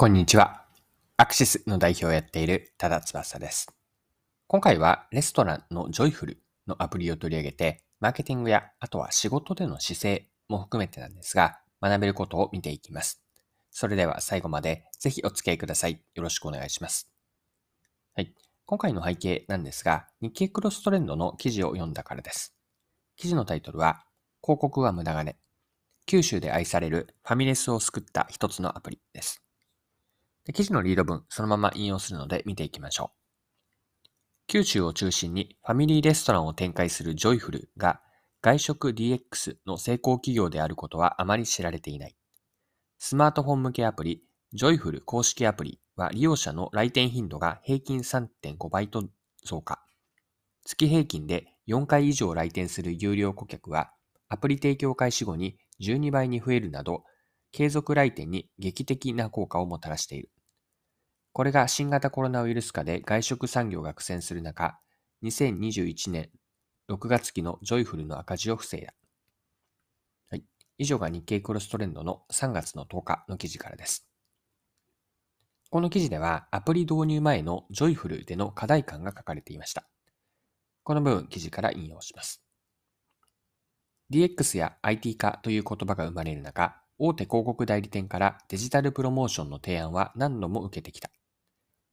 こんにちは。アクシスの代表をやっている多田翼です。今回はレストランのジョイフルのアプリを取り上げて、マーケティングやあとは仕事での姿勢も含めてなんですが、学べることを見ていきます。それでは最後までぜひお付き合いください。よろしくお願いします。はい。今回の背景なんですが、日経クロストレンドの記事を読んだからです。記事のタイトルは、広告は無駄金。九州で愛されるファミレスを救った一つのアプリです。で記事のリード文、そのまま引用するので見ていきましょう。九州を中心にファミリーレストランを展開するジョイフルが外食 DX の成功企業であることはあまり知られていない。スマートフォン向けアプリ、ジョイフル公式アプリは利用者の来店頻度が平均3.5倍と増加。月平均で4回以上来店する優良顧客はアプリ提供開始後に12倍に増えるなど継続来店に劇的な効果をもたらしている。これが新型コロナウイルス禍で外食産業が苦戦する中、2021年6月期のジョイフルの赤字を防いだ。はい。以上が日経クロストレンドの3月の10日の記事からです。この記事ではアプリ導入前のジョイフルでの課題感が書かれていました。この部分記事から引用します。DX や IT 化という言葉が生まれる中、大手広告代理店からデジタルプロモーションの提案は何度も受けてきた。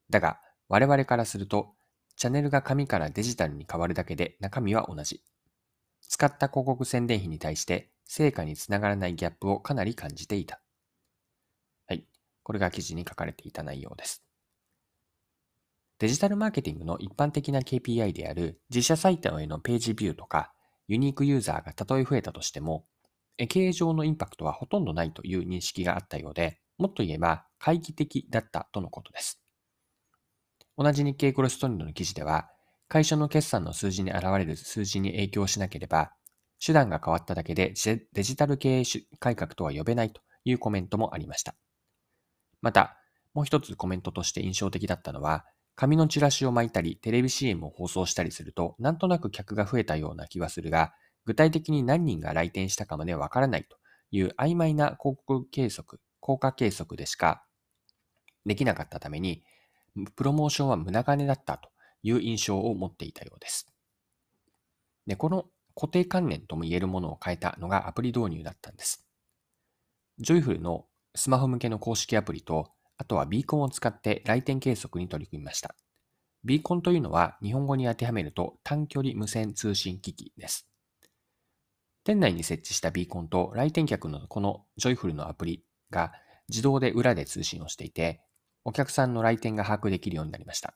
だが、我々からすると、チャンネルが紙からデジタルに変わるだけで中身は同じ。使った広告宣伝費に対して成果につながらないギャップをかなり感じていた。はい。これが記事に書かれていた内容です。デジタルマーケティングの一般的な KPI である自社サイトへのページビューとかユニークユーザーがたとえ増えたとしても経営上のインパクトはほとんどないという認識があったようで、もっと言えば懐疑的だったとのことです。同じ日経クロストレンドの記事では、会社の決算の数字に現れる数字に影響しなければ、手段が変わっただけでデジタル経営改革とは呼べないというコメントもありました。また、もう一つコメントとして印象的だったのは、紙のチラシを巻いたり、テレビ CM を放送したりすると、なんとなく客が増えたような気はするが、具体的に何人が来店したかまでわからないという曖昧な広告計測、効果計測でしかできなかったために、プロモーションは無駄金だったという印象を持っていたようです。で、この固定観念とも言えるものを変えたのがアプリ導入だったんです。ジョイフルのスマホ向けの公式アプリと、あとはビーコンを使って来店計測に取り組みました。ビーコンというのは日本語に当てはめると短距離無線通信機器です。店内に設置したビーコンと来店客のこのジョイフルのアプリが自動で裏で通信をしていて、お客さんの来店が把握できるようになりました。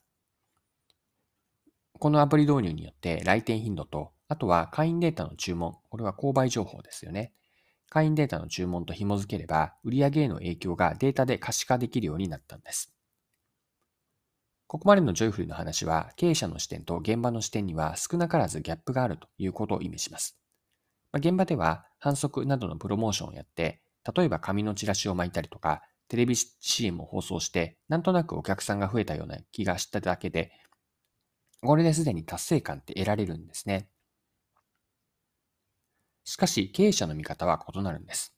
このアプリ導入によって来店頻度と、あとは会員データの注文、これは購買情報ですよね。会員データの注文と紐付ければ、売上への影響がデータで可視化できるようになったんです。ここまでのジョイフルの話は、経営者の視点と現場の視点には少なからずギャップがあるということを意味します。まあ、現場では反則などのプロモーションをやって、例えば紙のチラシを巻いたりとか、テレビ CM を放送して、なんとなくお客さんが増えたような気がしただけで、これですでに達成感って得られるんですね。しかし、経営者の見方は異なるんです。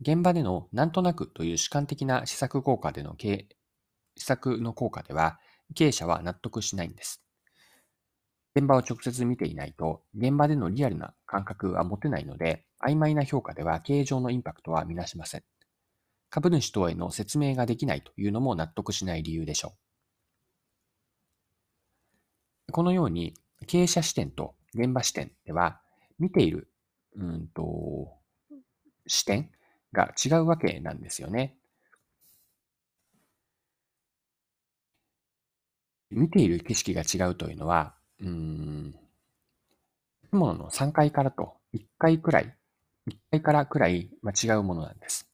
現場でのなんとなくという主観的な施策効果での経施策の効果では、経営者は納得しないんです。現場を直接見ていないと、現場でのリアルな感覚は持てないので、曖昧な評価では経営上のインパクトはみなしません。株主等への説明ができないというのも納得しない理由でしょう。このように、経営者視点と現場視点では、見ている、うんと、視点が違うわけなんですよね。見ている景色が違うというのは、うん、建物の3階からと1階くらい、1階からくらい、ま違うものなんです。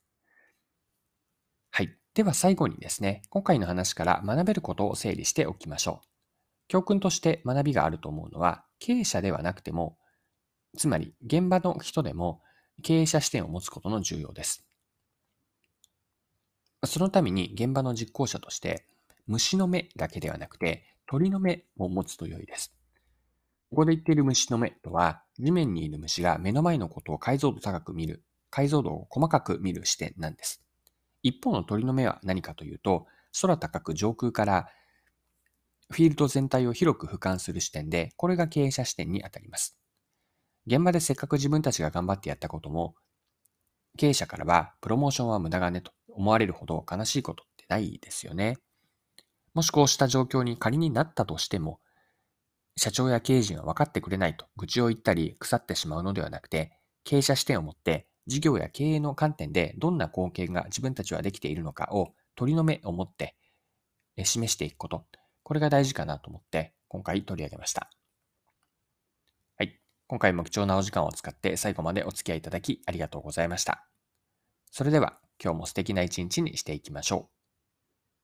はい。では最後にですね、今回の話から学べることを整理しておきましょう。教訓として学びがあると思うのは、経営者ではなくても、つまり現場の人でも経営者視点を持つことの重要です。そのために現場の実行者として、虫の目だけではなくて、鳥の目を持つと良いです。ここで言っている虫の目とは、地面にいる虫が目の前のことを解像度高く見る、解像度を細かく見る視点なんです。一方の鳥の目は何かというと、空高く上空からフィールド全体を広く俯瞰する視点で、これが経営者視点にあたります。現場でせっかく自分たちが頑張ってやったことも、経営者からはプロモーションは無駄金と思われるほど悲しいことってないですよね。もしこうした状況に仮になったとしても、社長や経営陣は分かってくれないと愚痴を言ったり腐ってしまうのではなくて、経営者視点を持って事業や経営の観点でどんな貢献が自分たちはできているのかを鳥の目を持って示していくこと。これが大事かなと思って今回取り上げました。はい。今回も貴重なお時間を使って最後までお付き合いいただきありがとうございました。それでは今日も素敵な一日にしていきましょう。